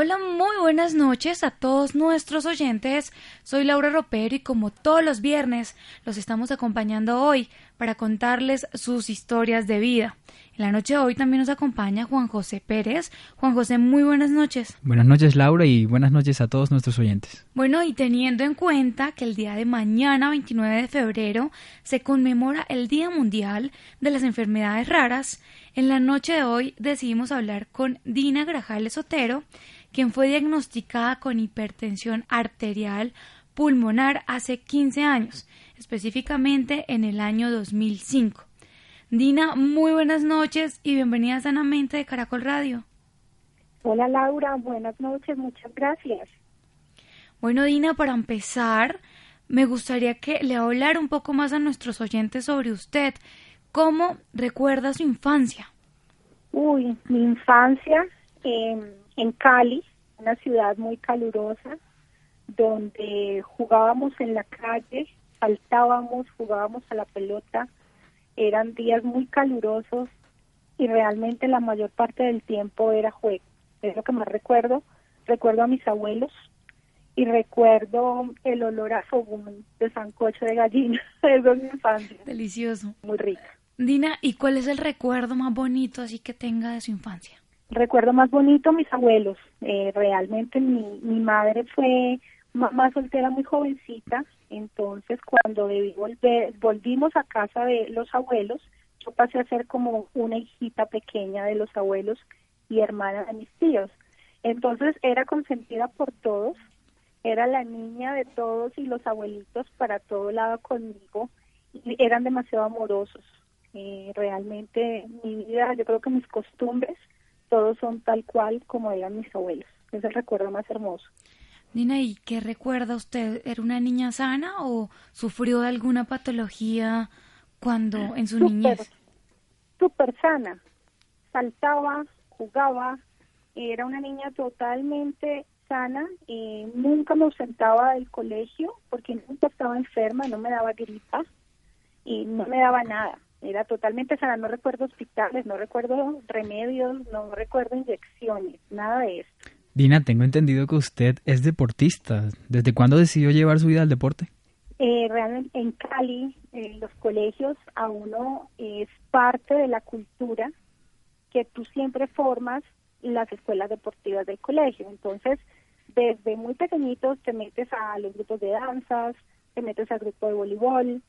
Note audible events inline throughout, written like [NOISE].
Hola, muy buenas noches a todos nuestros oyentes. Soy Laura Ropero y como todos los viernes los estamos acompañando hoy para contarles sus historias de vida. En la noche de hoy también nos acompaña Juan José Pérez. Juan José, muy buenas noches. Buenas noches Laura y buenas noches a todos nuestros oyentes. Bueno, y teniendo en cuenta que el día de mañana, 29 de febrero, se conmemora el Día Mundial de las Enfermedades Raras, en la noche de hoy decidimos hablar con Dina Grajales Otero, quien fue diagnosticada con hipertensión arterial pulmonar hace 15 años, específicamente en el año 2005. Dina, muy buenas noches y bienvenida sanamente de Caracol Radio. Hola Laura, buenas noches, muchas gracias. Bueno, Dina, para empezar, me gustaría que le hablara un poco más a nuestros oyentes sobre usted. ¿Cómo recuerda su infancia? Uy, mi infancia eh, en Cali, una ciudad muy calurosa, donde jugábamos en la calle, saltábamos, jugábamos a la pelota. Eran días muy calurosos y realmente la mayor parte del tiempo era juego. Es lo que más recuerdo. Recuerdo a mis abuelos y recuerdo el olor a fogún de sancocho de gallina. [LAUGHS] Eso es mi infancia. Delicioso. Muy rica. Dina, ¿y cuál es el recuerdo más bonito así que tenga de su infancia? Recuerdo más bonito mis abuelos. Eh, realmente mi, mi madre fue mamá soltera muy jovencita, entonces cuando debí volver, volvimos a casa de los abuelos, yo pasé a ser como una hijita pequeña de los abuelos y hermana de mis tíos. Entonces era consentida por todos, era la niña de todos y los abuelitos para todo lado conmigo, y eran demasiado amorosos. Eh, realmente mi vida, yo creo que mis costumbres, todos son tal cual como eran mis abuelos. Es el recuerdo más hermoso. Nina, ¿y qué recuerda usted? ¿Era una niña sana o sufrió de alguna patología cuando en su niñez? Súper sana. Saltaba, jugaba, era una niña totalmente sana. y nunca me ausentaba del colegio porque nunca estaba enferma, no me daba gripa y no me daba nada era totalmente sana, no recuerdo hospitales, no recuerdo remedios, no recuerdo inyecciones, nada de eso. Dina, tengo entendido que usted es deportista. ¿Desde cuándo decidió llevar su vida al deporte? Eh, realmente en Cali, en los colegios, a uno es parte de la cultura que tú siempre formas las escuelas deportivas del colegio. Entonces, desde muy pequeñitos te metes a los grupos de danzas, te metes al grupo de voleibol,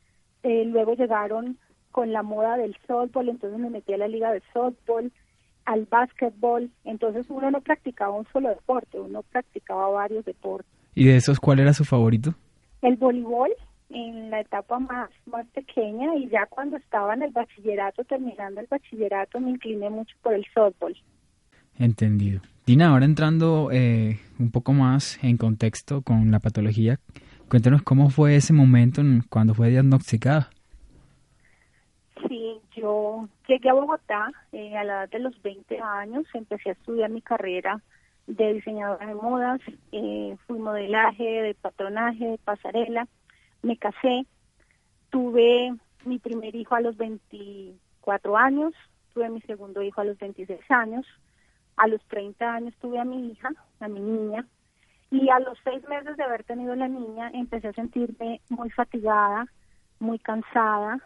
eh, luego llegaron con la moda del softball, entonces me metí a la liga de softball, al básquetbol, entonces uno no practicaba un solo deporte, uno practicaba varios deportes. ¿Y de esos cuál era su favorito? El voleibol en la etapa más, más pequeña y ya cuando estaba en el bachillerato, terminando el bachillerato, me incliné mucho por el softball. Entendido. Dina, ahora entrando eh, un poco más en contexto con la patología, cuéntanos cómo fue ese momento en cuando fue diagnosticada. Sí, yo llegué a Bogotá eh, a la edad de los 20 años, empecé a estudiar mi carrera de diseñadora de modas, eh, fui modelaje, de patronaje, de pasarela, me casé, tuve mi primer hijo a los 24 años, tuve mi segundo hijo a los 26 años, a los 30 años tuve a mi hija, a mi niña, y a los seis meses de haber tenido la niña empecé a sentirme muy fatigada, muy cansada,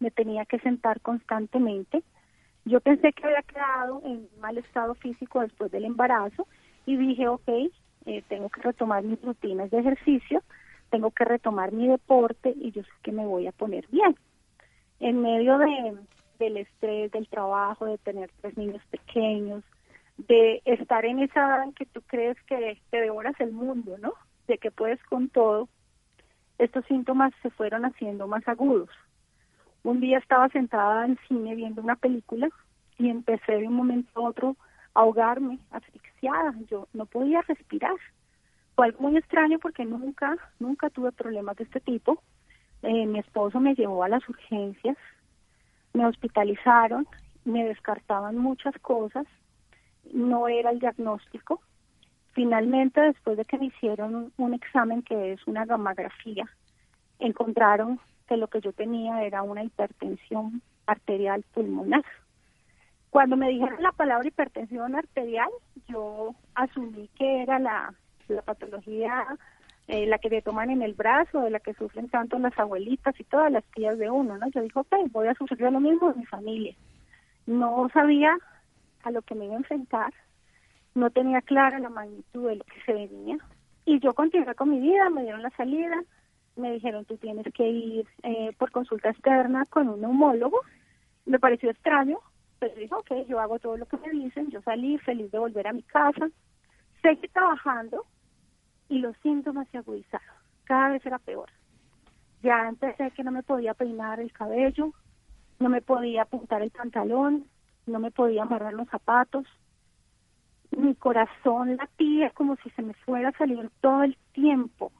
me tenía que sentar constantemente. Yo pensé que había quedado en mal estado físico después del embarazo y dije, ok, eh, tengo que retomar mis rutinas de ejercicio, tengo que retomar mi deporte y yo sé que me voy a poner bien. En medio de, del estrés, del trabajo, de tener tres niños pequeños, de estar en esa edad en que tú crees que te devoras el mundo, ¿no? De que puedes con todo, estos síntomas se fueron haciendo más agudos. Un día estaba sentada en cine viendo una película y empecé de un momento a otro ahogarme, asfixiada, yo no podía respirar. Fue algo muy extraño porque nunca, nunca tuve problemas de este tipo. Eh, mi esposo me llevó a las urgencias, me hospitalizaron, me descartaban muchas cosas, no era el diagnóstico. Finalmente, después de que me hicieron un examen que es una gamografía, encontraron que lo que yo tenía era una hipertensión arterial pulmonar. Cuando me dijeron la palabra hipertensión arterial, yo asumí que era la, la patología, eh, la que te toman en el brazo, de la que sufren tanto las abuelitas y todas las tías de uno, ¿no? Yo dije, ok, voy a sufrir lo mismo en mi familia. No sabía a lo que me iba a enfrentar, no tenía clara la magnitud de lo que se venía, y yo continué con mi vida, me dieron la salida, me dijeron, tú tienes que ir eh, por consulta externa con un neumólogo, me pareció extraño, pero dijo, ok, yo hago todo lo que me dicen, yo salí feliz de volver a mi casa, seguí trabajando y los síntomas se agudizaron, cada vez era peor. Ya empecé que no me podía peinar el cabello, no me podía apuntar el pantalón, no me podía amarrar los zapatos, mi corazón latía como si se me fuera a salir todo el tiempo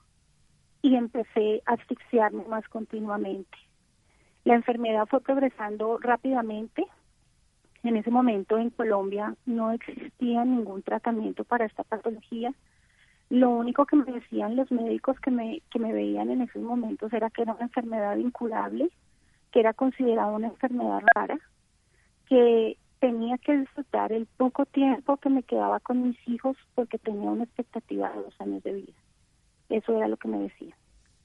y empecé a asfixiarme más continuamente. La enfermedad fue progresando rápidamente, en ese momento en Colombia no existía ningún tratamiento para esta patología. Lo único que me decían los médicos que me, que me veían en esos momentos era que era una enfermedad incurable, que era considerada una enfermedad rara, que tenía que disfrutar el poco tiempo que me quedaba con mis hijos porque tenía una expectativa de dos años de vida. Eso era lo que me decían.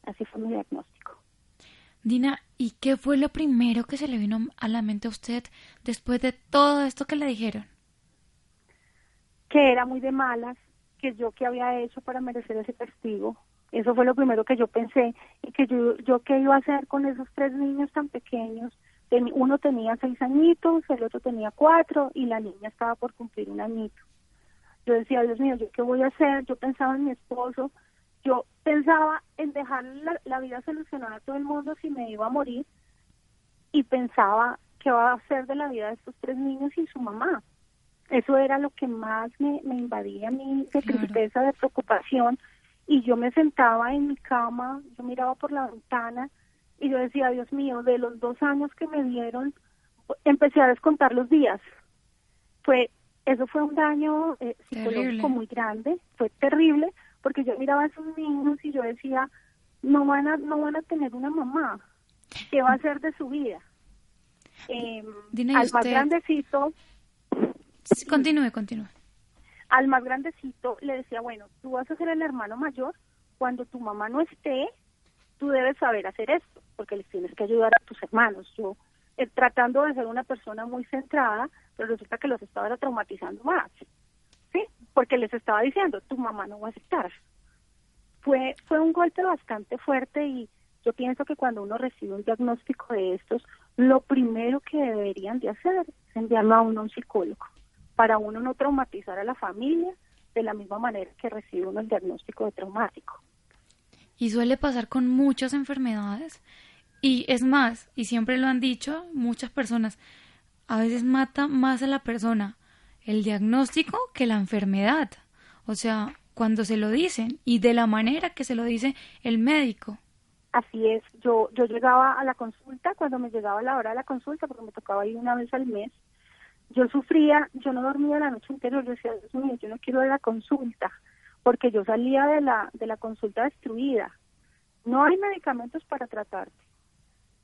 Así fue mi diagnóstico. Dina, ¿y qué fue lo primero que se le vino a la mente a usted después de todo esto que le dijeron? Que era muy de malas, que yo qué había hecho para merecer ese castigo. Eso fue lo primero que yo pensé y que yo, yo qué iba a hacer con esos tres niños tan pequeños. Uno tenía seis añitos, el otro tenía cuatro y la niña estaba por cumplir un añito. Yo decía, Dios mío, ¿yo qué voy a hacer? Yo pensaba en mi esposo, yo pensaba en dejar la, vida solucionada a todo el mundo si me iba a morir y pensaba qué va a hacer de la vida de estos tres niños y su mamá. Eso era lo que más me, invadía a mí de tristeza, de preocupación. Y yo me sentaba en mi cama, yo miraba por la ventana y yo decía, Dios mío, de los dos años que me dieron, empecé a descontar los días. Fue, eso fue un daño eh, psicológico muy grande, fue terrible, porque yo miraba a esos niños y yo decía, no van a, no van a tener una mamá, ¿qué va a hacer de su vida? Eh, al más grandecito... continúe, continúe. Al más grandecito le decía, bueno, tú vas a ser el hermano mayor, cuando tu mamá no esté, tú debes saber hacer esto, porque les tienes que ayudar a tus hermanos. Yo, eh, tratando de ser una persona muy centrada, pero resulta que los estaba traumatizando más porque les estaba diciendo, tu mamá no va a estar. Fue, fue un golpe bastante fuerte y yo pienso que cuando uno recibe un diagnóstico de estos, lo primero que deberían de hacer es enviarlo a uno a un psicólogo, para uno no traumatizar a la familia de la misma manera que recibe uno el diagnóstico de traumático. Y suele pasar con muchas enfermedades. Y es más, y siempre lo han dicho muchas personas, a veces mata más a la persona el diagnóstico que la enfermedad. O sea, cuando se lo dicen y de la manera que se lo dice el médico. Así es, yo, yo llegaba a la consulta, cuando me llegaba la hora de la consulta, porque me tocaba ir una vez al mes, yo sufría, yo no dormía la noche entera, yo decía, Dios mío, yo no quiero ir a la consulta, porque yo salía de la, de la consulta destruida. No hay medicamentos para tratarte.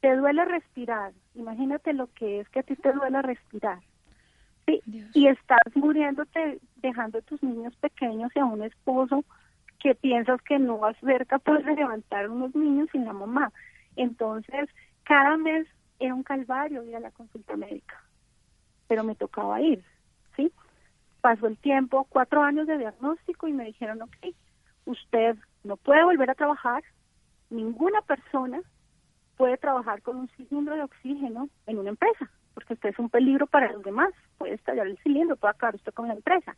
Te duele respirar, imagínate lo que es que a ti te duele respirar y estás muriéndote dejando a tus niños pequeños y a un esposo que piensas que no vas a ser capaz de levantar unos niños sin la mamá. Entonces, cada mes era un calvario ir a la consulta médica, pero me tocaba ir, ¿sí? Pasó el tiempo, cuatro años de diagnóstico y me dijeron, ok, usted no puede volver a trabajar, ninguna persona puede trabajar con un cilindro de oxígeno en una empresa porque usted es un peligro para los demás, puede estallar el cilindro, puede acabar usted con la empresa.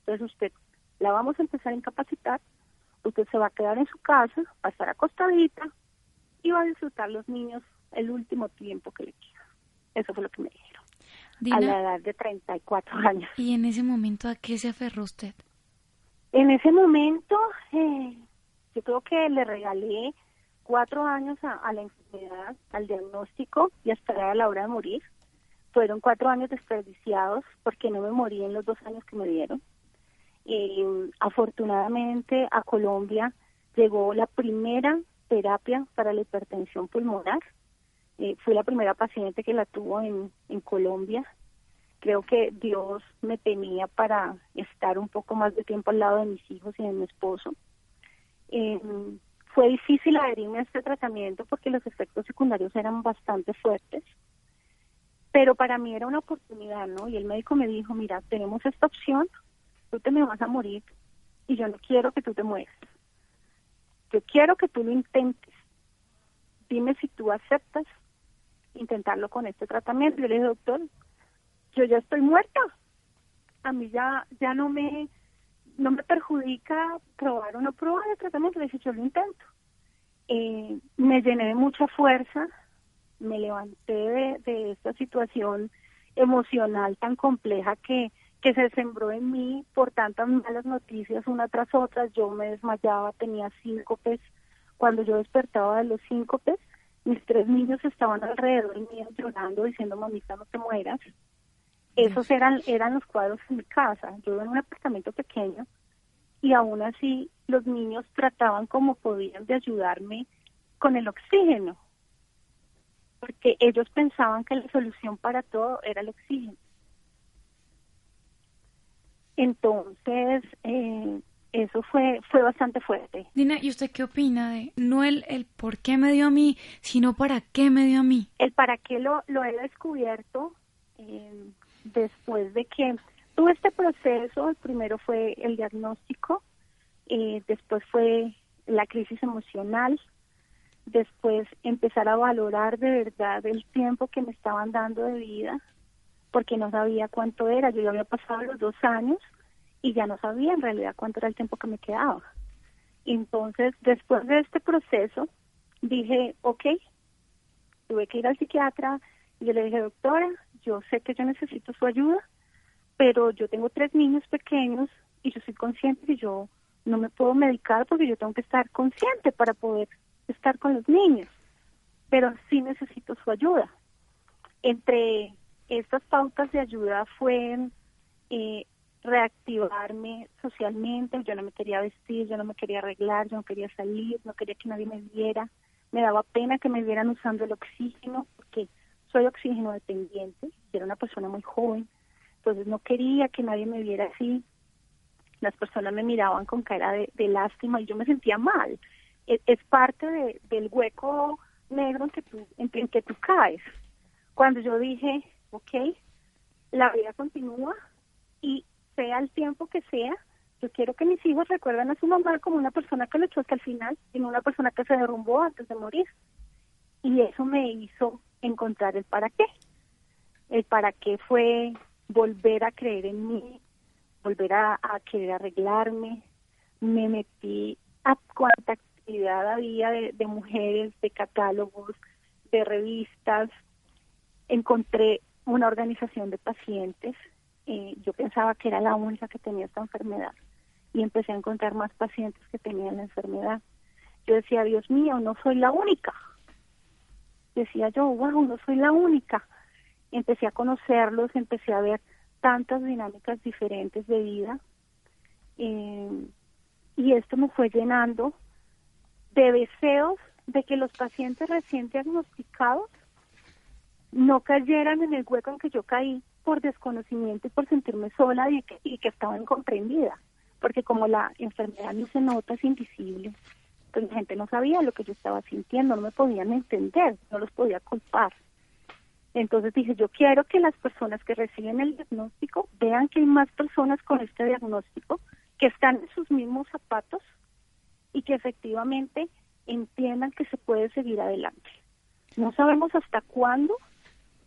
Entonces usted la vamos a empezar a incapacitar, usted se va a quedar en su casa, va a estar acostadita y va a disfrutar los niños el último tiempo que le queda. Eso fue lo que me dijeron. a la edad de 34 años. ¿Y en ese momento a qué se aferró usted? En ese momento, eh, yo creo que le regalé cuatro años a, la enfermedad, al diagnóstico y hasta a la hora de morir. Fueron cuatro años desperdiciados porque no me morí en los dos años que me dieron. Afortunadamente a Colombia llegó la primera terapia para la hipertensión pulmonar. Eh, fui la primera paciente que la tuvo en, en Colombia. Creo que Dios me tenía para estar un poco más de tiempo al lado de mis hijos y de mi esposo. Eh, fue difícil adherirme a este tratamiento porque los efectos secundarios eran bastante fuertes, pero para mí era una oportunidad, ¿no? Y el médico me dijo, mira, tenemos esta opción, tú te me vas a morir y yo no quiero que tú te mueras. Yo quiero que tú lo intentes. Dime si tú aceptas intentarlo con este tratamiento. Yo le dije, doctor, yo ya estoy muerta. A mí ya, ya no me no me perjudica probar o no probar el tratamiento, le dije, yo lo intento. Eh, me llené de mucha fuerza, me levanté de, de, esta situación emocional tan compleja que, que se sembró en mí por tantas malas noticias una tras otra. Yo me desmayaba, tenía síncopes. Cuando yo despertaba de los síncopes, mis tres niños estaban alrededor mío llorando, diciendo, mamita, no te mueras. Esos eran, eran los cuadros en mi casa. Yo vivo en un apartamento pequeño y aún así los niños trataban como podían de ayudarme con el oxígeno, porque ellos pensaban que la solución para todo era el oxígeno. Entonces, eh, eso fue fue bastante fuerte. Dina, ¿y usted qué opina de no el, el por qué me dio a mí, sino para qué me dio a mí? El para qué lo, lo he descubierto eh, después de que tuve este proceso, el primero fue el diagnóstico, eh, después fue la crisis emocional, después empezar a valorar de verdad el tiempo que me estaban dando de vida, porque no sabía cuánto era, yo ya había pasado los dos años y ya no sabía en realidad cuánto era el tiempo que me quedaba. Entonces, después de este proceso, dije, ok, tuve que ir al psiquiatra y yo le dije, doctora, yo sé que yo necesito su ayuda, pero yo tengo tres niños pequeños y yo soy consciente que yo no me puedo medicar porque yo tengo que estar consciente para poder estar con los niños, pero sí necesito su ayuda. Entre estas pautas de ayuda fue eh, reactivarme socialmente, yo no me quería vestir, yo no me quería arreglar, yo no quería salir, no quería que nadie me viera, me daba pena que me vieran usando el oxígeno porque soy oxígeno dependiente, era una persona muy joven, entonces no quería que nadie me viera así. Las personas me miraban con cara de, lástima y yo me sentía mal. Es, es parte de, del hueco negro en que, tú, en, que tú caes. Cuando yo dije, ok, la vida continúa y sea el tiempo que sea, yo quiero que mis hijos recuerden a su mamá como una persona que luchó hasta el final y no una persona que se derrumbó antes de morir. Y eso me hizo encontrar el para qué. El para qué fue volver a creer en mí, volver a, querer arreglarme. Me metí a cuánta había de, mujeres, de catálogos, de revistas. Encontré una organización de pacientes. Eh, yo pensaba que era la única que tenía esta enfermedad y empecé a encontrar más pacientes que tenían la enfermedad. Yo decía, Dios mío, no soy la única. Decía yo, wow, no soy la única empecé a conocerlos, empecé a ver tantas dinámicas diferentes de vida eh, y esto me fue llenando de deseos de que los pacientes recién diagnosticados no cayeran en el hueco en que yo caí por desconocimiento y por sentirme sola y que, y que estaba incomprendida, porque como la enfermedad no se nota, es invisible, pues la gente no sabía lo que yo estaba sintiendo, no me podían entender, no los podía culpar. Entonces dije, yo quiero que las personas que reciben el diagnóstico vean que hay más personas con este diagnóstico que están en sus mismos zapatos que efectivamente entiendan que se puede seguir adelante. No sabemos hasta cuándo,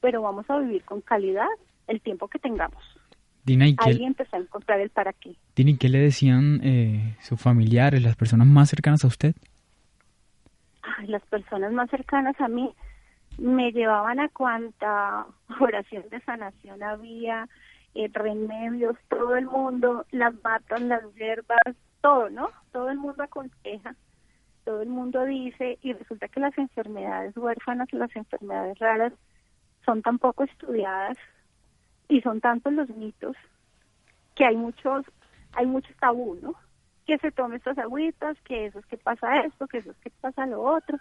pero vamos a vivir con calidad el tiempo que tengamos. Dina, ¿y Ahí empezó a encontrar el para qué. Dina, ¿y qué le decían eh, sus familiares, las personas más cercanas a usted? las personas más cercanas a mí me llevaban a cuanta oración de sanación había, eh, remedios, todo el mundo, las matas, las hierbas, todo, ¿no? Todo el mundo aconseja, todo el mundo dice, y resulta que las enfermedades huérfanas, las enfermedades raras, son tan poco estudiadas y son tantos los mitos que hay muchos, hay mucho tabú, ¿no? Que se tome estas agüitas, que eso es que pasa esto, que eso es que pasa lo otro,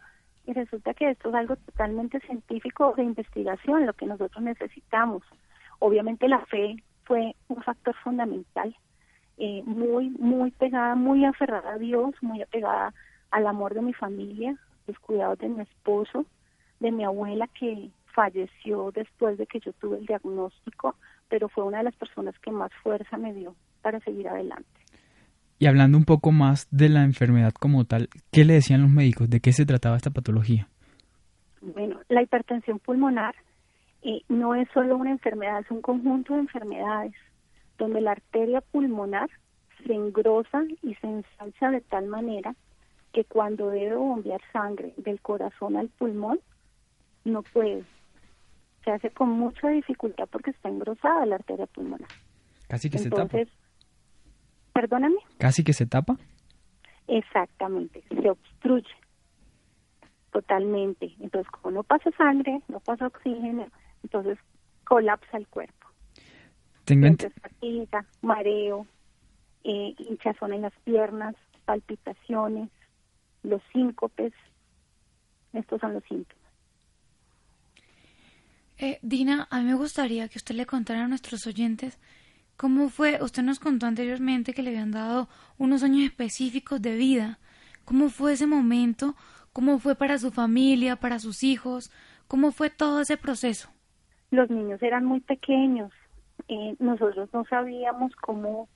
y resulta que esto es algo totalmente científico de investigación, lo que nosotros necesitamos. Obviamente la fe fue un factor fundamental, eh, muy, muy pegada, muy aferrada a Dios, muy apegada al amor de mi familia, los cuidados de mi esposo, de mi abuela que falleció después de que yo tuve el diagnóstico, pero fue una de las personas que más fuerza me dio para seguir adelante. Y hablando un poco más de la enfermedad como tal, ¿qué le decían los médicos? ¿De qué se trataba esta patología? Bueno, la hipertensión pulmonar eh, no es solo una enfermedad, es un conjunto de enfermedades donde la arteria pulmonar se engrosa y se ensancha de tal manera que cuando debe bombear sangre del corazón al pulmón, no puede. Se hace con mucha dificultad porque está engrosada la arteria pulmonar. Casi que se tapa. Perdóname. Casi que se tapa. Exactamente, se obstruye totalmente. Entonces, como no pasa sangre, no pasa oxígeno, entonces colapsa el cuerpo. Tengo fatiga, mareo, eh, hinchazón en las piernas, palpitaciones, los síncopes. Estos son los síntomas. Eh, Dina, a mí me gustaría que usted le contara a nuestros oyentes cómo fue, usted nos contó anteriormente que le habían dado unos años específicos de vida, cómo fue ese momento, cómo fue para su familia, para sus hijos, cómo fue todo ese proceso. Los niños eran muy pequeños, eh, nosotros no sabíamos cómo,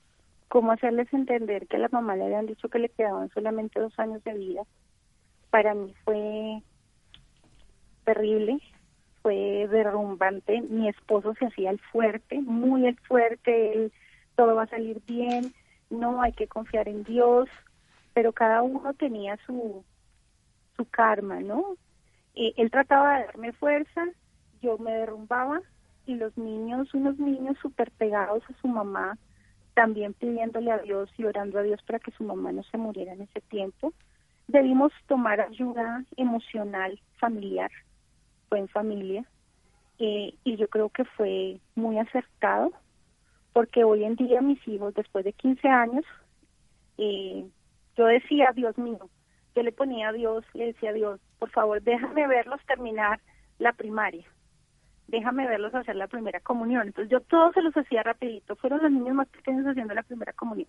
cómo hacerles entender que a la mamá le habían dicho que le quedaban solamente dos años de vida. Para mí fue terrible, fue derrumbante. Mi esposo se hacía el fuerte, muy el fuerte, él, todo va a salir bien, no hay que confiar en Dios, pero cada uno tenía su, su karma, ¿no? Eh, él trataba de darme fuerza, yo me derrumbaba y los niños, unos niños súper pegados a su mamá, también pidiéndole a Dios y orando a Dios para que su mamá no se muriera en ese tiempo. Debimos tomar ayuda emocional familiar en familia eh, y yo creo que fue muy acertado porque hoy en día mis hijos después de 15 años eh, yo decía Dios mío yo le ponía a Dios le decía a Dios por favor déjame verlos terminar la primaria déjame verlos hacer la primera comunión entonces yo todos se los hacía rapidito fueron los niños más pequeños haciendo la primera comunión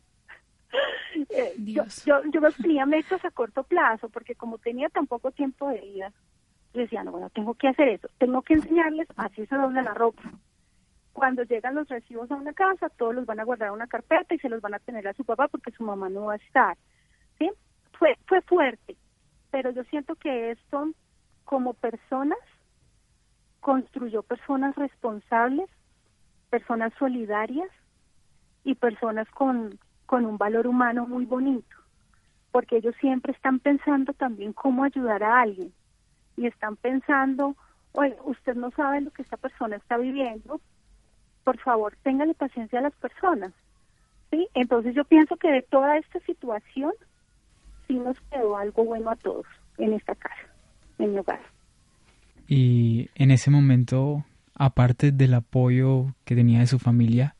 [LAUGHS] eh, yo, yo, yo los tenía metas a corto plazo porque como tenía tan poco tiempo de vida decía, no, bueno, tengo que hacer eso, tengo que enseñarles, así se dobla la ropa. Cuando llegan los recibos a una casa, todos los van a guardar en una carpeta y se los van a tener a su papá porque su mamá no va a estar. ¿Sí? Fue, fue fuerte, pero yo siento que esto, como personas, construyó personas responsables, personas solidarias y personas con, con un valor humano muy bonito, porque ellos siempre están pensando también cómo ayudar a alguien y están pensando, oye, usted no sabe lo que esta persona está viviendo, por favor, téngale paciencia a las personas. ¿sí? Entonces yo pienso que de toda esta situación sí nos quedó algo bueno a todos en esta casa, en mi hogar. Y en ese momento, aparte del apoyo que tenía de su familia,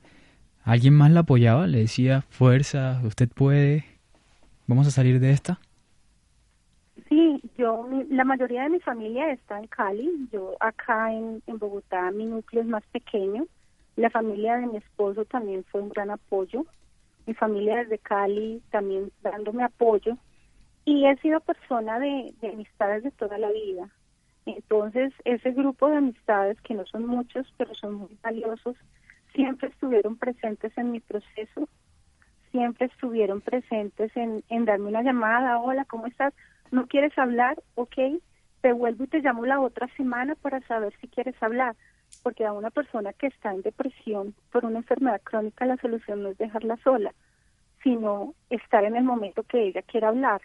¿alguien más la apoyaba? ¿Le decía, fuerza, usted puede, vamos a salir de esta? Sí, yo, la mayoría de mi familia está en Cali. Yo acá en, en Bogotá, mi núcleo es más pequeño. La familia de mi esposo también fue un gran apoyo. Mi familia desde Cali también dándome apoyo. Y he sido persona de, de amistades de toda la vida. Entonces, ese grupo de amistades, que no son muchos, pero son muy valiosos, siempre estuvieron presentes en mi proceso, siempre estuvieron presentes en, darme una llamada, hola, ¿cómo estás? no quieres hablar, ok, te vuelvo y te llamo la otra semana para saber si quieres hablar, porque a una persona que está en depresión por una enfermedad crónica la solución no es dejarla sola, sino estar en el momento que ella quiera hablar.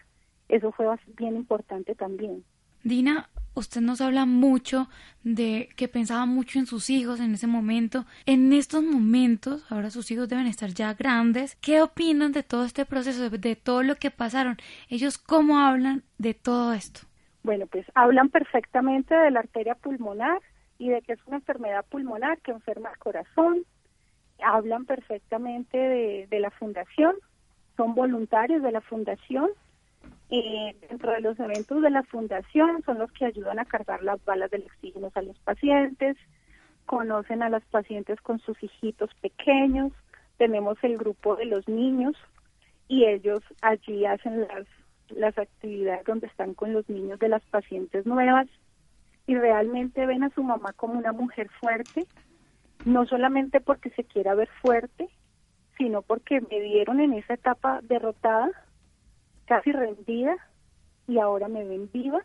Eso fue bien importante también. Dina, usted nos habla mucho de que pensaba mucho en sus hijos en ese momento. En estos momentos, ahora sus hijos deben estar ya grandes. ¿Qué opinan de todo este proceso, de todo lo que pasaron? Ellos cómo hablan de todo esto. Bueno, pues hablan perfectamente de la arteria pulmonar y de que es una enfermedad pulmonar que enferma el corazón. Hablan perfectamente de, de la fundación, son voluntarios de la fundación eh, dentro de los eventos de la fundación son los que ayudan a cargar las balas del oxígeno a los pacientes, conocen a las pacientes con sus hijitos pequeños, tenemos el grupo de los niños y ellos allí hacen las, las actividades donde están con los niños de las pacientes nuevas y realmente ven a su mamá como una mujer fuerte, no solamente porque se quiera ver fuerte, sino porque me dieron en esa etapa derrotada casi rendida y ahora me ven viva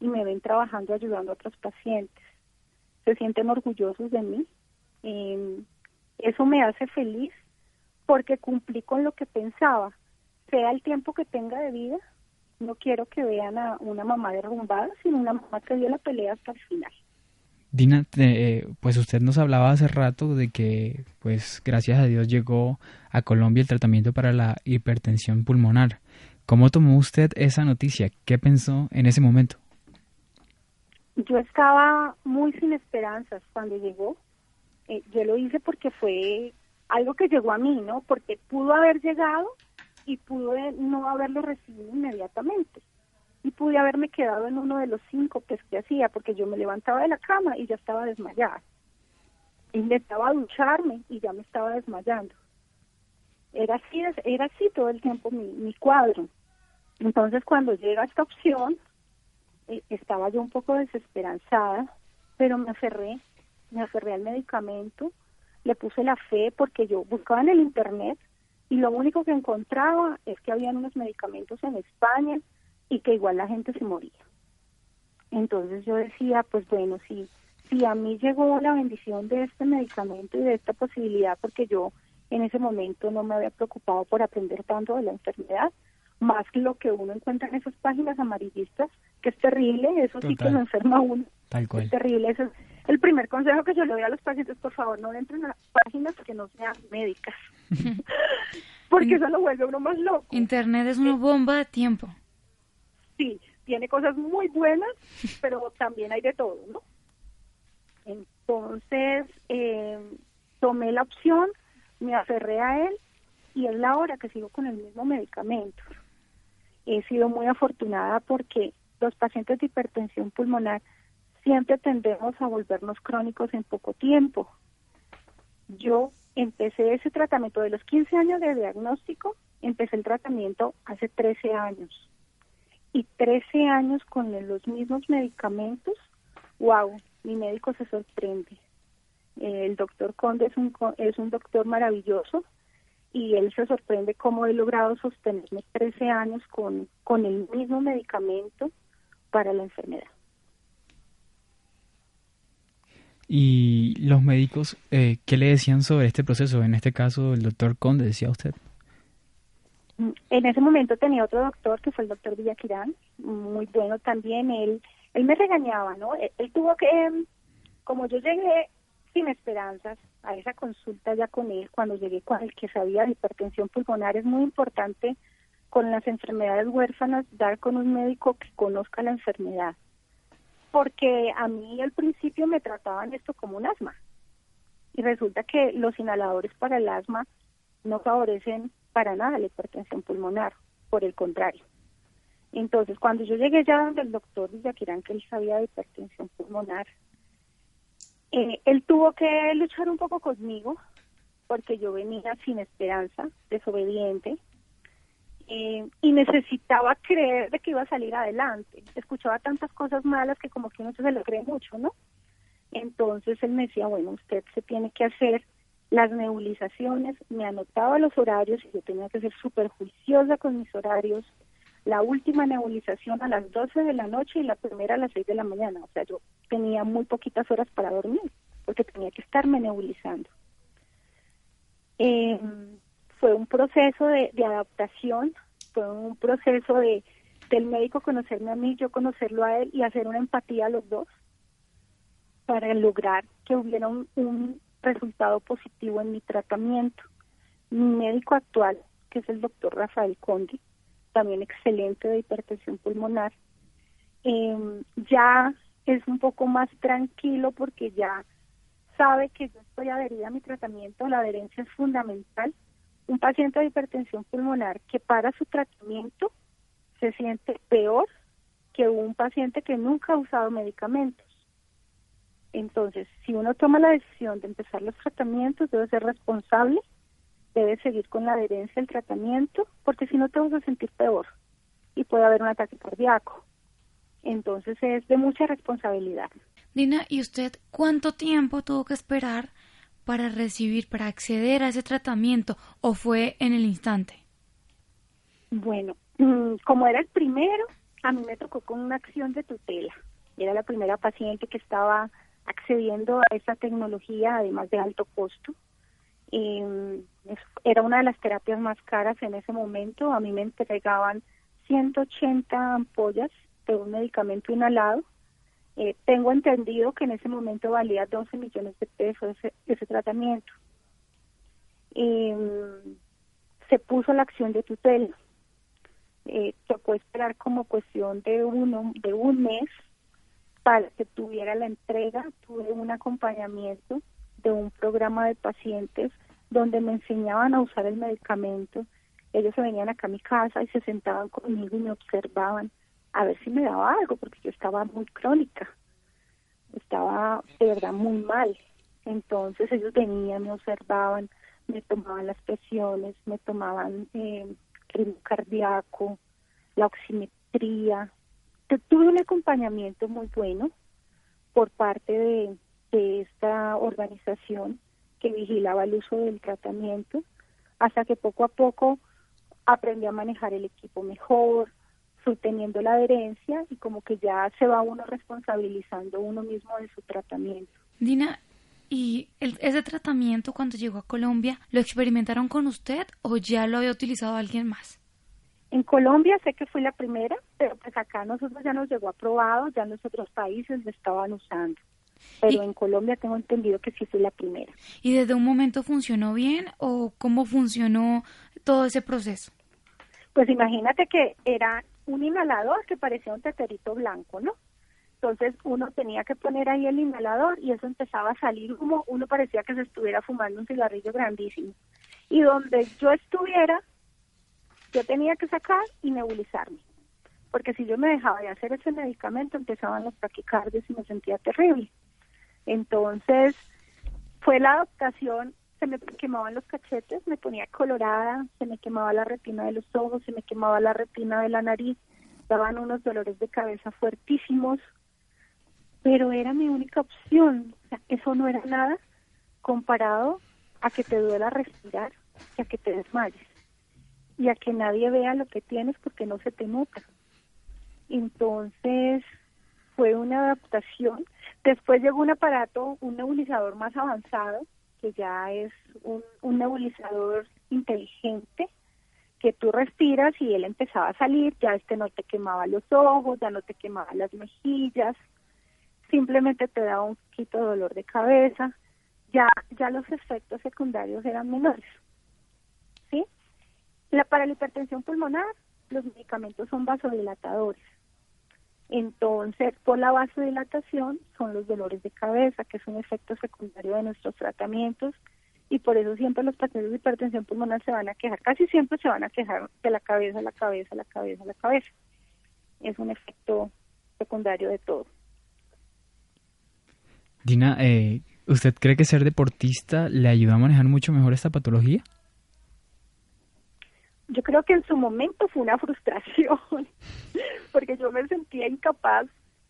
y me ven trabajando ayudando a otros pacientes. Se sienten orgullosos de mí. Eh, eso me hace feliz porque cumplí con lo que pensaba. Sea el tiempo que tenga de vida, no quiero que vean a una mamá derrumbada, sino una mamá que dio la pelea hasta el final. Dina, eh, pues usted nos hablaba hace rato de que, pues gracias a Dios llegó a Colombia el tratamiento para la hipertensión pulmonar. ¿Cómo tomó usted esa noticia? ¿Qué pensó en ese momento? Yo estaba muy sin esperanzas cuando llegó. Eh, yo lo hice porque fue algo que llegó a mí, ¿no? Porque pudo haber llegado y pude no haberlo recibido inmediatamente. Y pude haberme quedado en uno de los cinco que hacía, porque yo me levantaba de la cama y ya estaba desmayada. Intentaba ducharme y ya me estaba desmayando. Era así, era así todo el tiempo mi, mi cuadro. Entonces, cuando llega esta opción, eh, estaba yo un poco desesperanzada, pero me aferré, me aferré al medicamento, le puse la fe porque yo buscaba en el internet y lo único que encontraba es que habían unos medicamentos en España y que igual la gente se moría. Entonces yo decía, pues bueno, si, si a mí llegó la bendición de este medicamento y de esta posibilidad, porque yo en ese momento no me había preocupado por aprender tanto de la enfermedad, más lo que uno encuentra en esas páginas amarillistas, que es terrible, eso sí que lo enferma uno. Tal cual. Es terrible, eso es el primer consejo que yo le doy a los pacientes, por favor, no entren a páginas que no sean médicas, [LAUGHS] porque eso lo vuelve uno más loco. Internet es una bomba de tiempo. Sí, tiene cosas muy buenas, pero también hay de todo, ¿no? Entonces, eh, tomé la opción, me aferré a él y es la hora que sigo con el mismo medicamento he sido muy afortunada porque los pacientes de hipertensión pulmonar siempre tendemos a volvernos crónicos en poco tiempo. Yo empecé ese tratamiento de los 15 años de diagnóstico, empecé el tratamiento hace 13 años. Y 13 años con los mismos medicamentos, wow, mi médico se sorprende. El doctor Conde es un, es un doctor maravilloso, y él se sorprende cómo he logrado sostenerme 13 años con, con el mismo medicamento para la enfermedad. ¿Y los médicos eh, qué le decían sobre este proceso? En este caso, el doctor Conde, decía usted. Mm, en ese momento tenía otro doctor, que fue el doctor Villaquirán, muy bueno también. Él, él me regañaba, ¿no? él tuvo que, como yo llegué sin esperanzas, a esa consulta ya con él, cuando llegué con el que sabía de hipertensión pulmonar, es muy importante con las enfermedades huérfanas dar con un médico que conozca la enfermedad. Porque a mí al principio me trataban esto como un asma. Y resulta que los inhaladores para el asma no favorecen para nada la hipertensión pulmonar, por el contrario. Entonces, cuando yo llegué ya donde el doctor Villaquirán, que él sabía de hipertensión pulmonar, eh, él tuvo que luchar un poco conmigo porque yo venía sin esperanza, desobediente, eh, y necesitaba creer de que iba a salir adelante. Escuchaba tantas cosas malas que como que uno se lo cree mucho, ¿no? Entonces él me decía, bueno, usted se tiene que hacer las nebulizaciones, me anotaba los horarios y yo tenía que ser súper juiciosa con mis horarios. La última nebulización a las 12 de la noche y la primera a las 6 de la mañana. O sea, yo tenía muy poquitas horas para dormir, porque tenía que estarme nebulizando. Eh, fue un proceso de, adaptación, fue un proceso de, del médico conocerme a mí, yo conocerlo a él y hacer una empatía a los dos para lograr que hubiera un, un resultado positivo en mi tratamiento. Mi médico actual, que es el doctor Rafael Conde, también excelente de hipertensión pulmonar, eh, ya es un poco más tranquilo porque ya sabe que yo estoy adherida a mi tratamiento, la adherencia es fundamental. Un paciente de hipertensión pulmonar que para su tratamiento se siente peor que un paciente que nunca ha usado medicamentos. Entonces, si uno toma la decisión de empezar los tratamientos, debe ser responsable, debe seguir con la adherencia al tratamiento, porque si no te vas a sentir peor y puede haber un ataque cardíaco. Entonces es de mucha responsabilidad. Dina, ¿y usted cuánto tiempo tuvo que esperar para recibir, para acceder a ese tratamiento o fue en el instante? Bueno, [CLEARS THROAT] como era el primero, a mí me tocó con una acción de tutela. Era la primera paciente que estaba accediendo a esa tecnología, además de alto costo. Eh, era una de las terapias más caras en ese momento. A mí me entregaban 180 ampollas de un medicamento inhalado. Eh, tengo entendido que en ese momento valía 12 millones de pesos ese, tratamiento. Eh, se puso la acción de tutela. Eh, tocó esperar como cuestión de uno de un mes para que tuviera la entrega. Tuve un acompañamiento de un programa de pacientes donde me enseñaban a usar el medicamento. Ellos se venían acá a mi casa y se sentaban conmigo y me observaban a ver si me daba algo, porque yo estaba muy crónica, estaba de verdad muy mal. Entonces ellos venían, me observaban, me tomaban las presiones, me tomaban eh, ritmo cardíaco, la oximetría. Tuve un acompañamiento muy bueno por parte de, de esta organización que vigilaba el uso del tratamiento, hasta que poco a poco aprendí a manejar el equipo mejor, fui teniendo la adherencia y como que ya se va uno responsabilizando uno mismo de su tratamiento. Dina, ¿y el, ese tratamiento cuando llegó a Colombia lo experimentaron con usted o ya lo había utilizado alguien más? En Colombia sé que fui la primera, pero pues acá nosotros ya nos llegó aprobado, ya en los otros países lo estaban usando. Pero ¿Y? en Colombia tengo entendido que sí fui la primera. ¿Y desde un momento funcionó bien o cómo funcionó todo ese proceso? Pues imagínate que era un inhalador que parecía un teterito blanco, ¿no? Entonces uno tenía que poner ahí el inhalador y eso empezaba a salir humo, uno parecía que se estuviera fumando un cigarrillo grandísimo. Y donde yo estuviera, yo tenía que sacar y nebulizarme. Porque si yo me dejaba de hacer ese medicamento, empezaban los taquicardias y me sentía terrible. Entonces, fue la adaptación, se me quemaban los cachetes, me ponía colorada, se me quemaba la retina de los ojos, se me quemaba la retina de la nariz, daban unos dolores de cabeza fuertísimos, pero era mi única opción. O sea, eso no era nada comparado a que te duela respirar y a que te desmayes y a que nadie vea lo que tienes porque no se te nota. Entonces fue una adaptación. Después llegó un aparato, un nebulizador más avanzado, que ya es un, nebulizador inteligente, que tú respiras y él empezaba a salir, ya este no te quemaba los ojos, ya no te quemaba las mejillas, simplemente te daba un poquito de dolor de cabeza, ya, ya los efectos secundarios eran menores. ¿Sí? La, para la hipertensión pulmonar, los medicamentos son vasodilatadores. Entonces, por la vasodilatación son los dolores de cabeza, que es un efecto secundario de nuestros tratamientos, y por eso siempre los pacientes de hipertensión pulmonar se van a quejar, casi siempre se van a quejar de la cabeza, la cabeza, la cabeza, la cabeza. Es un efecto secundario de todo. Dina, eh, ¿usted cree que ser deportista le ayuda a manejar mucho mejor esta patología? Yo creo que en su momento fue una [LAUGHS] frustración, porque yo me sentía incapaz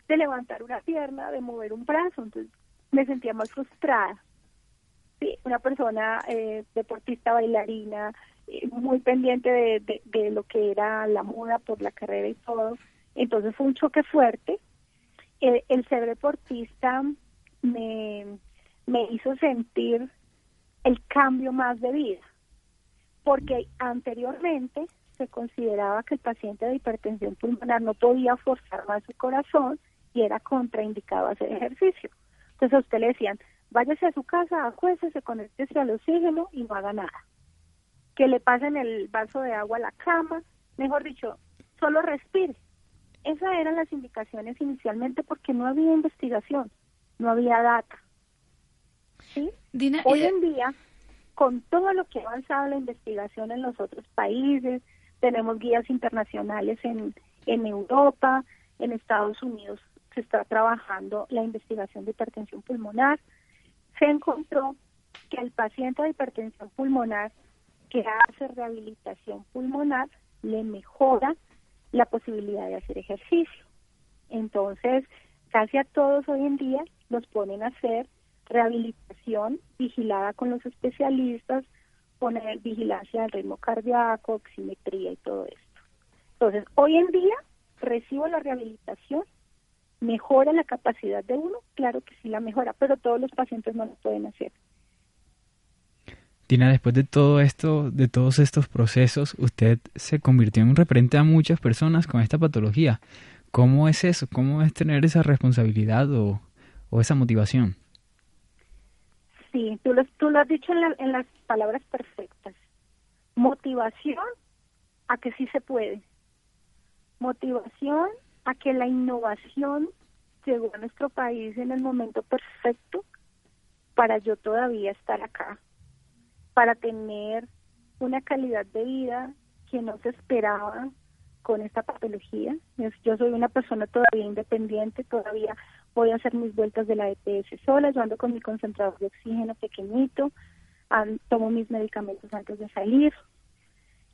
de levantar una pierna, de mover un brazo, entonces me sentía más frustrada. Sí, una persona eh, deportista, bailarina, eh, muy pendiente de, de, lo que era la moda por la carrera y todo. Entonces fue un choque fuerte. El, el ser deportista me, me hizo sentir el cambio más de vida, porque anteriormente se consideraba que el paciente de hipertensión pulmonar no podía forzar más su corazón y era contraindicado hacer ejercicio. Entonces a usted le decían, váyase a su casa, acuéstese, conéctese al oxígeno y no haga nada. Que le pasen el vaso de agua a la cama, mejor dicho, solo respire. Esas eran las indicaciones inicialmente porque no había investigación, no había data. ¿Sí? Hoy en día, con todo lo que ha avanzado la investigación en los otros países, tenemos guías internacionales en, Europa, en Estados Unidos se está trabajando la investigación de hipertensión pulmonar. Se encontró que el paciente de hipertensión pulmonar que hace rehabilitación pulmonar le mejora la posibilidad de hacer ejercicio. Entonces, casi a todos hoy en día los ponen a hacer rehabilitación vigilada con los especialistas, poner vigilancia del ritmo cardíaco, oximetría y todo esto. Entonces, hoy en día recibo la rehabilitación, mejora la capacidad de uno, claro que sí la mejora, pero todos los pacientes no lo pueden hacer. Dina, después de todo esto, de todos estos procesos, usted se convirtió en un referente a muchas personas con esta patología. ¿Cómo es eso? ¿Cómo es tener esa responsabilidad o, esa motivación? Sí, tú lo, tú lo has dicho en, en las palabras perfectas. Motivación a que sí se puede. Motivación a que la innovación llegó a nuestro país en el momento perfecto para yo todavía estar acá para tener una calidad de vida que no se esperaba con esta patología. Yo soy una persona todavía independiente, todavía voy a hacer mis vueltas de la EPS sola, yo ando con mi concentrador de oxígeno pequeñito, tomo mis medicamentos antes de salir.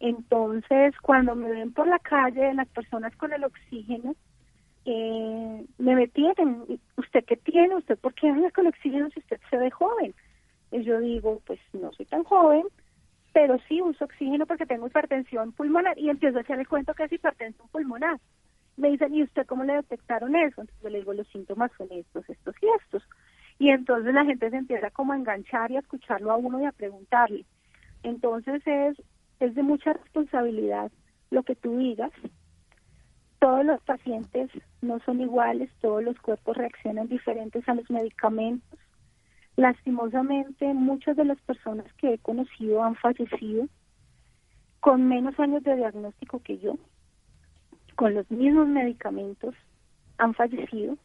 Entonces, cuando me ven por la calle las personas con el oxígeno, eh, me detienen. ¿Usted qué tiene? ¿Usted por qué anda con oxígeno si usted se ve joven? Y yo digo, pues no soy tan joven, pero sí uso oxígeno porque tengo hipertensión pulmonar y empiezo a hacerle cuento que es hipertensión pulmonar. Me dicen, ¿y usted cómo le detectaron eso? Entonces yo le digo, los síntomas son estos, estos y estos. Y entonces la gente se empieza como a enganchar y a escucharlo a uno y a preguntarle. Entonces es, es de mucha responsabilidad lo que tú digas. Todos los pacientes no son iguales, todos los cuerpos reaccionan diferentes a los medicamentos Lastimosamente, muchas de las personas que he conocido han fallecido con menos años de diagnóstico que yo, con los mismos medicamentos, han fallecido.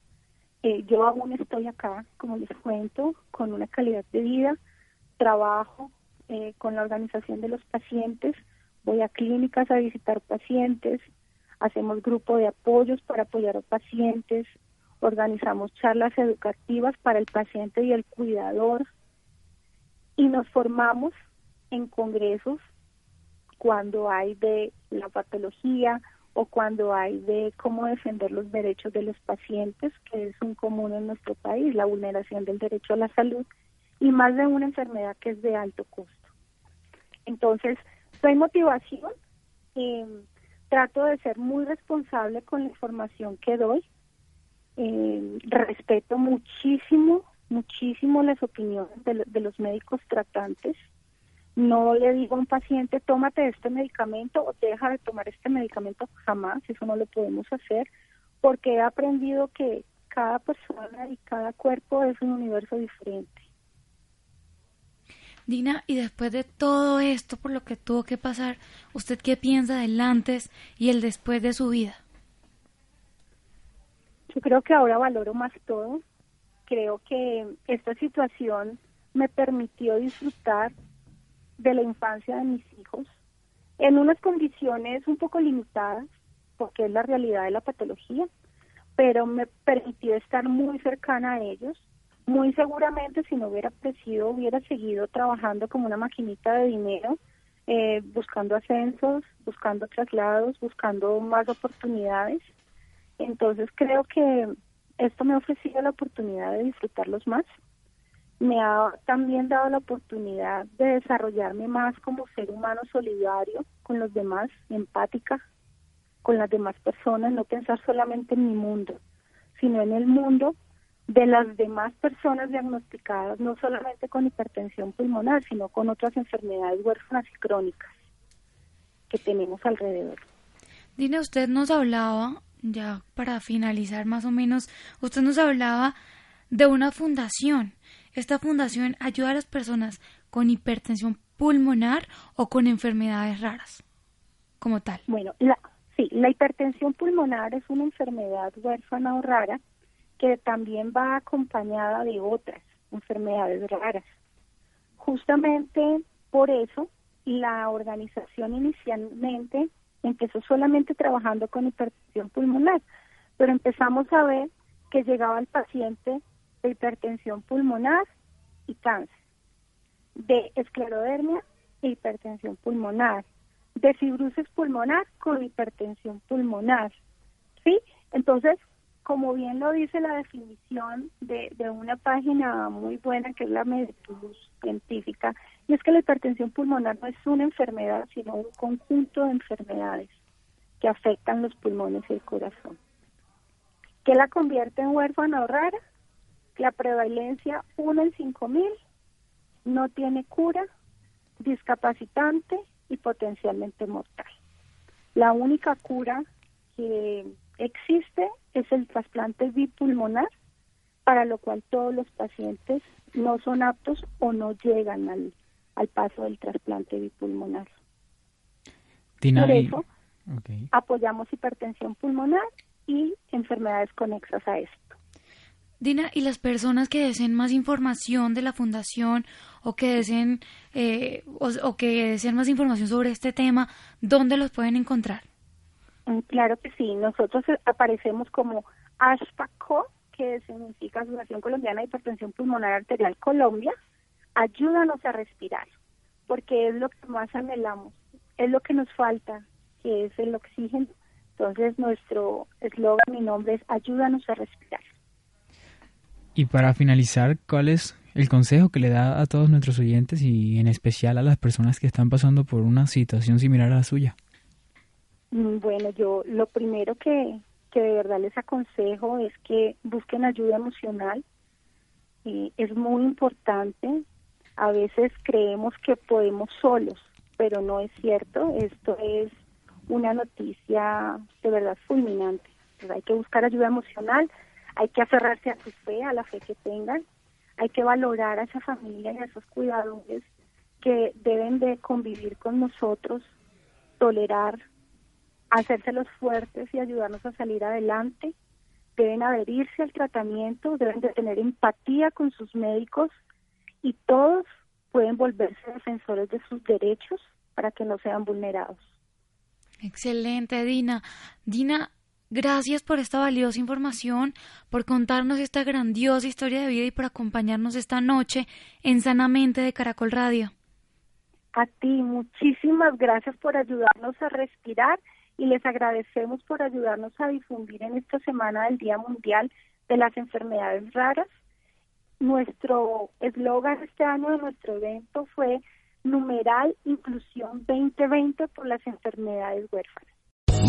Eh, yo aún estoy acá, como les cuento, con una calidad de vida, trabajo eh, con la organización de los pacientes, voy a clínicas a visitar pacientes, hacemos grupo de apoyos para apoyar a pacientes, organizamos charlas educativas para el paciente y el cuidador y nos formamos en congresos cuando hay de la patología o cuando hay de cómo defender los derechos de los pacientes, que es un común en nuestro país, la vulneración del derecho a la salud y más de una enfermedad que es de alto costo. Entonces, soy motivación, eh, trato de ser muy responsable con la información que doy, eh, respeto muchísimo, muchísimo las opiniones de, los médicos tratantes. No le digo a un paciente, tómate este medicamento o deja de tomar este medicamento jamás, eso no lo podemos hacer, porque he aprendido que cada persona y cada cuerpo es un universo diferente. Dina, y después de todo esto por lo que tuvo que pasar, ¿usted qué piensa del antes y el después de su vida? Yo creo que ahora valoro más todo. Creo que esta situación me permitió disfrutar de la infancia de mis hijos en unas condiciones un poco limitadas, porque es la realidad de la patología, pero me permitió estar muy cercana a ellos. Muy seguramente si no hubiera crecido, hubiera seguido trabajando como una maquinita de dinero, eh, buscando ascensos, buscando traslados, buscando más oportunidades entonces creo que esto me ha ofrecido la oportunidad de disfrutarlos más. Me ha también dado la oportunidad de desarrollarme más como ser humano solidario con los demás, empática con las demás personas, no pensar solamente en mi mundo, sino en el mundo de las demás personas diagnosticadas, no solamente con hipertensión pulmonar, sino con otras enfermedades huérfanas y crónicas. que tenemos alrededor. Dina, usted nos hablaba, ya para finalizar más o menos, usted nos hablaba de una fundación. Esta fundación ayuda a las personas con hipertensión pulmonar o con enfermedades raras, como tal. Bueno, la, sí, la hipertensión pulmonar es una enfermedad huérfana o rara que también va acompañada de otras enfermedades raras. Justamente por eso la organización inicialmente empezó solamente trabajando con hipertensión pulmonar, pero empezamos a ver que llegaba el paciente hipertensión pulmonar y cáncer, de esclerodermia e hipertensión pulmonar, de fibrosis pulmonar con hipertensión pulmonar, ¿sí? Entonces, como bien lo dice la definición de, de una página muy buena que es la Medicus científica, y es que la hipertensión pulmonar no es una enfermedad, sino un conjunto de enfermedades que afectan los pulmones y el corazón. ¿Qué la convierte en huérfana o rara? La prevalencia 1 en 5000, no tiene cura, discapacitante y potencialmente mortal. La única cura que existe es el trasplante bipulmonar, para lo cual todos los pacientes no son aptos o no llegan al, al paso del trasplante bipulmonar. Por eso apoyamos hipertensión pulmonar y enfermedades conexas a esto. Dina, ¿y las personas que deseen más información de la fundación o que deseen eh, o, que deseen más información sobre este tema, dónde los pueden encontrar? Mm, claro que sí, nosotros eh, aparecemos como ASPACO, que significa Asociación Colombiana de Hipertensión Pulmonar Arterial Colombia. Ayúdanos a respirar, porque es lo que más anhelamos, es lo que nos falta, que es el oxígeno. Entonces nuestro eslogan, mi nombre es Ayúdanos a respirar. Y para finalizar, ¿cuál es el consejo que le da a todos nuestros oyentes y en especial a las personas que están pasando por una situación similar a la suya? Mm, bueno, yo lo primero que, que de verdad les aconsejo es que busquen ayuda emocional. Eh, es muy importante. A veces creemos que podemos solos, pero no es cierto. Esto es una noticia de verdad fulminante. hay que buscar ayuda emocional hay que aferrarse a su fe, a la fe que tengan, hay que valorar a esa familia y a esos cuidadores que deben de convivir con nosotros, tolerar, hacérselos fuertes y ayudarnos a salir adelante, deben adherirse al tratamiento, deben de tener empatía con sus médicos y todos pueden volverse defensores de sus derechos para que no sean vulnerados. Excelente, Dina. Dina, Gracias por esta valiosa información, por contarnos esta grandiosa historia de vida y por acompañarnos esta noche en Sanamente de Caracol Radio. A ti, muchísimas gracias por ayudarnos a respirar y les agradecemos por ayudarnos a difundir en esta semana del Día Mundial de las Enfermedades Raras. Nuestro eslogan este año de nuestro evento fue numeral inclusión 2020 por las enfermedades huérfanas.